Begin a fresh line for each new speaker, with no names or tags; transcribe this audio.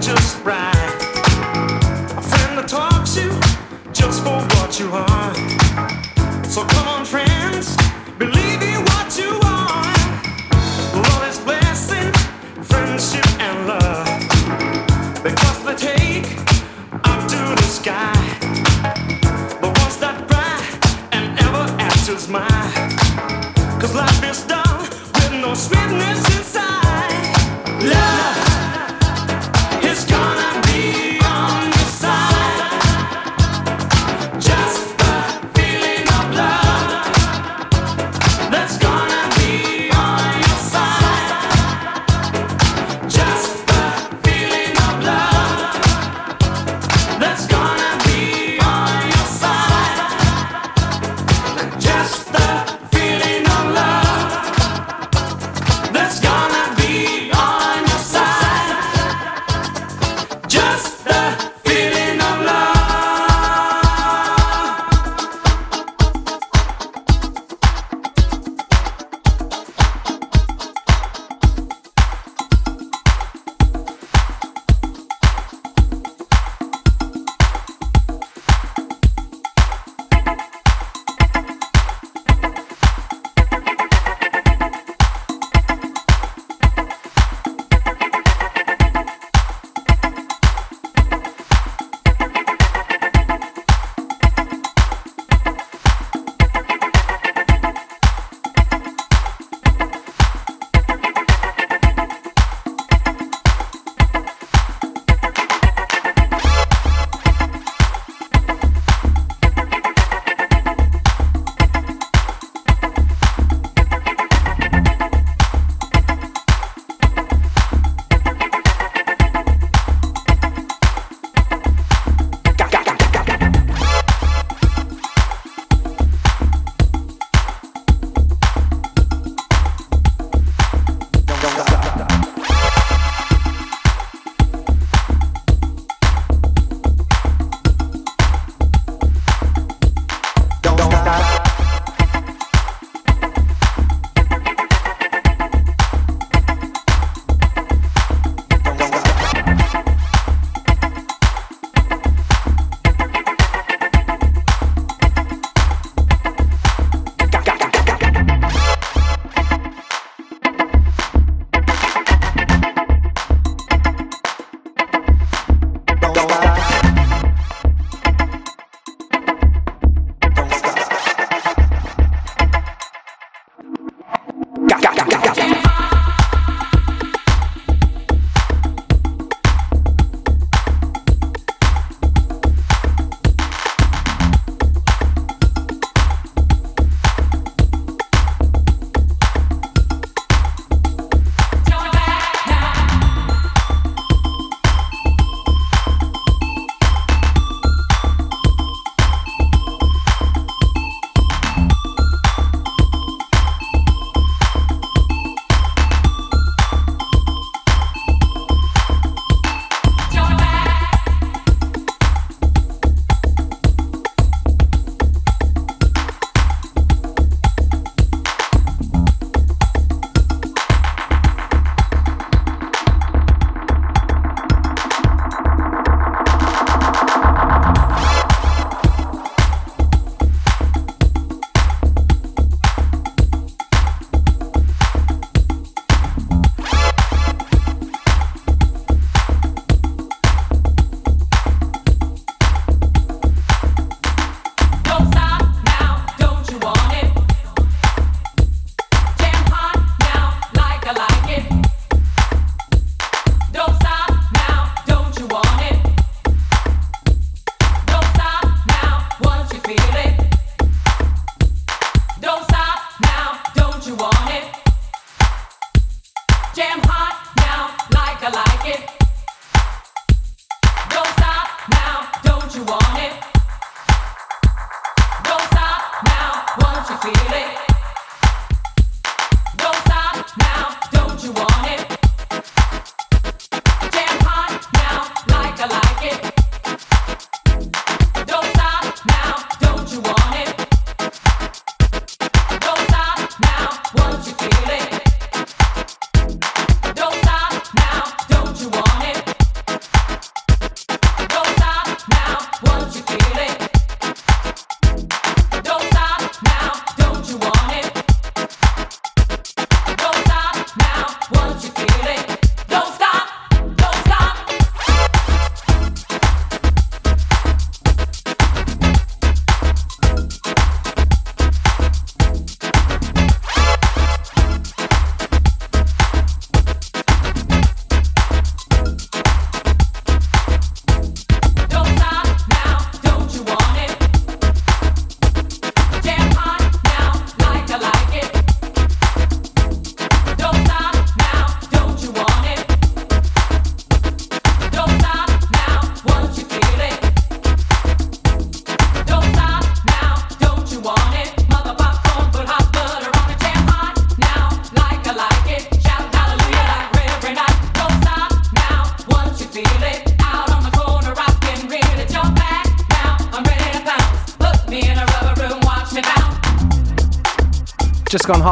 just right. A friend that talks you just for what you are. So come on, friend.